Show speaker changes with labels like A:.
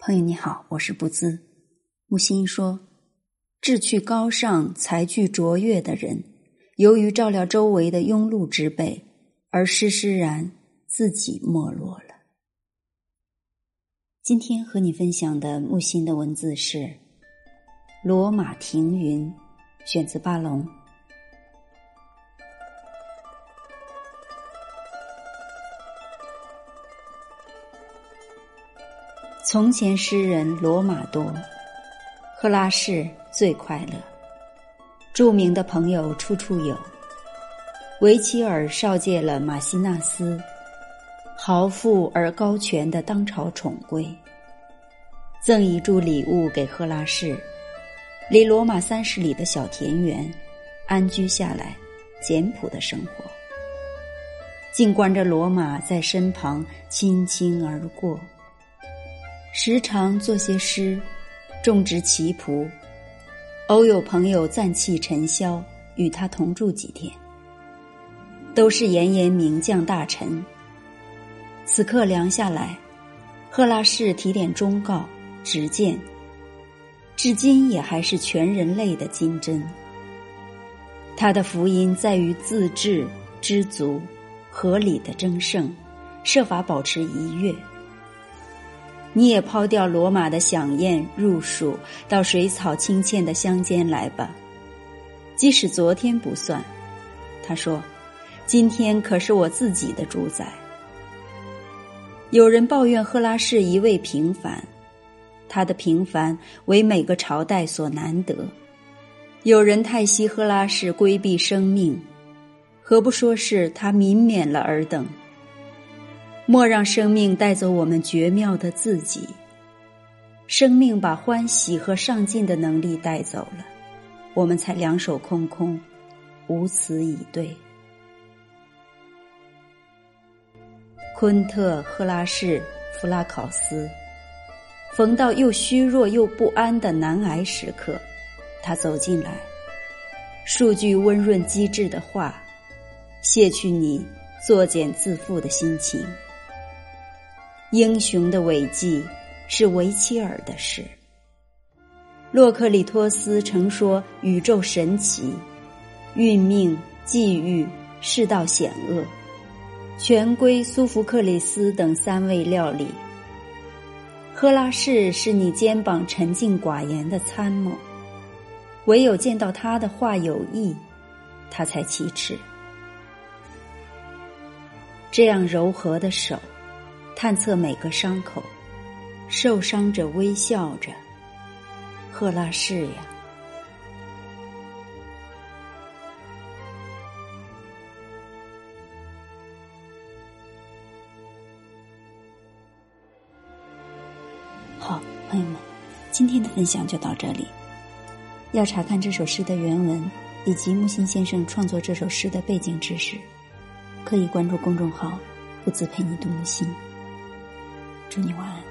A: 朋友你好，我是不兹。木心说：“志趣高尚、才具卓越的人，由于照料周围的庸碌之辈，而施施然自己没落了。”今天和你分享的木心的文字是《罗马庭云》，选自巴龙。从前诗人罗马多，赫拉氏最快乐。著名的朋友处处有。维齐尔绍介了马西纳斯，豪富而高权的当朝宠贵，赠一株礼物给赫拉氏，离罗马三十里的小田园，安居下来，简朴的生活，静观着罗马在身旁轻轻而过。时常作些诗，种植棋谱，偶有朋友暂弃尘嚣，与他同住几天。都是炎炎名将大臣。此刻凉下来，赫拉氏提点忠告，直谏，至今也还是全人类的金针。他的福音在于自治、知足、合理的争胜，设法保持一跃。你也抛掉罗马的享宴入蜀，到水草清浅的乡间来吧。即使昨天不算，他说，今天可是我自己的主宰。有人抱怨赫拉氏一味平凡，他的平凡为每个朝代所难得；有人叹息赫拉氏规避生命，何不说是他泯免了尔等？莫让生命带走我们绝妙的自己。生命把欢喜和上进的能力带走了，我们才两手空空，无词以对。昆特·赫拉士·弗拉考斯，逢到又虚弱又不安的难挨时刻，他走进来，数句温润机智的话，卸去你作茧自缚的心情。英雄的伟绩是维切尔的事。洛克里托斯曾说：“宇宙神奇，运命、际遇、世道险恶，全归苏福克里斯等三位料理。赫拉士是你肩膀沉静寡言的参谋，唯有见到他的话有益，他才启齿。这样柔和的手。”探测每个伤口，受伤者微笑着。赫拉是呀，好，朋友们，今天的分享就到这里。要查看这首诗的原文以及木心先生创作这首诗的背景知识，可以关注公众号“不自陪你读木心”。祝你晚安。